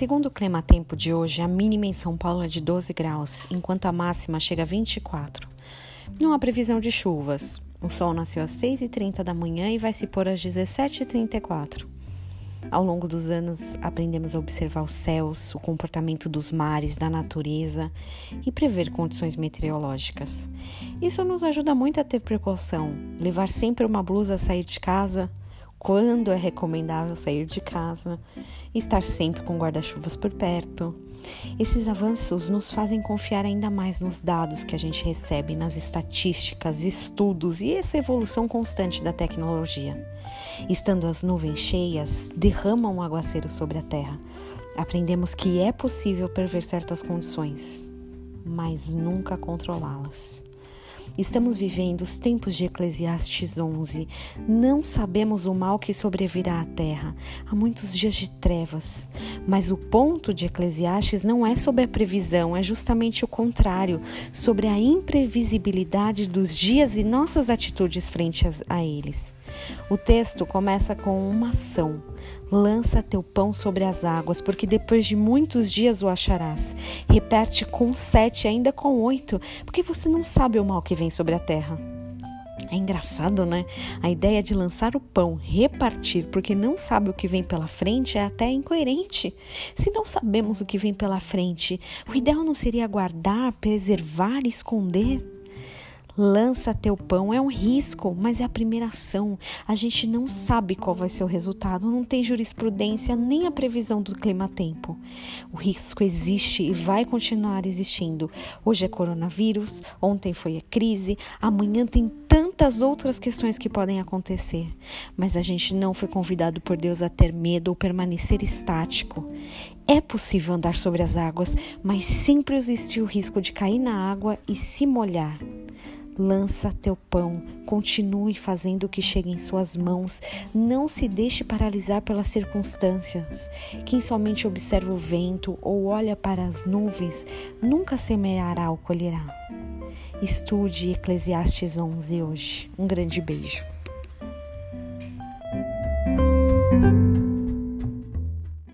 Segundo o clima-tempo de hoje, a mínima em São Paulo é de 12 graus, enquanto a máxima chega a 24. Não há previsão de chuvas. O sol nasceu às 6h30 da manhã e vai se pôr às 17h34. Ao longo dos anos, aprendemos a observar os céus, o comportamento dos mares, da natureza e prever condições meteorológicas. Isso nos ajuda muito a ter precaução, levar sempre uma blusa a sair de casa, quando é recomendável sair de casa, estar sempre com guarda-chuvas por perto. Esses avanços nos fazem confiar ainda mais nos dados que a gente recebe, nas estatísticas, estudos e essa evolução constante da tecnologia. Estando as nuvens cheias, derramam um aguaceiro sobre a terra. Aprendemos que é possível prever certas condições, mas nunca controlá-las. Estamos vivendo os tempos de Eclesiastes 11. Não sabemos o mal que sobrevirá à terra. Há muitos dias de trevas. Mas o ponto de Eclesiastes não é sobre a previsão, é justamente o contrário sobre a imprevisibilidade dos dias e nossas atitudes frente a eles. O texto começa com uma ação. Lança teu pão sobre as águas, porque depois de muitos dias o acharás. Repete com sete, ainda com oito, porque você não sabe o mal que vem sobre a terra. É engraçado, né? A ideia de lançar o pão, repartir, porque não sabe o que vem pela frente, é até incoerente. Se não sabemos o que vem pela frente, o ideal não seria guardar, preservar, esconder? Lança teu pão é um risco, mas é a primeira ação. A gente não sabe qual vai ser o resultado, não tem jurisprudência nem a previsão do clima-tempo. O risco existe e vai continuar existindo. Hoje é coronavírus, ontem foi a crise, amanhã tem tantas outras questões que podem acontecer. Mas a gente não foi convidado por Deus a ter medo ou permanecer estático. É possível andar sobre as águas, mas sempre existe o risco de cair na água e se molhar. Lança teu pão, continue fazendo o que chega em suas mãos, não se deixe paralisar pelas circunstâncias. Quem somente observa o vento ou olha para as nuvens nunca semeará ou colherá. Estude Eclesiastes 11 hoje. Um grande beijo.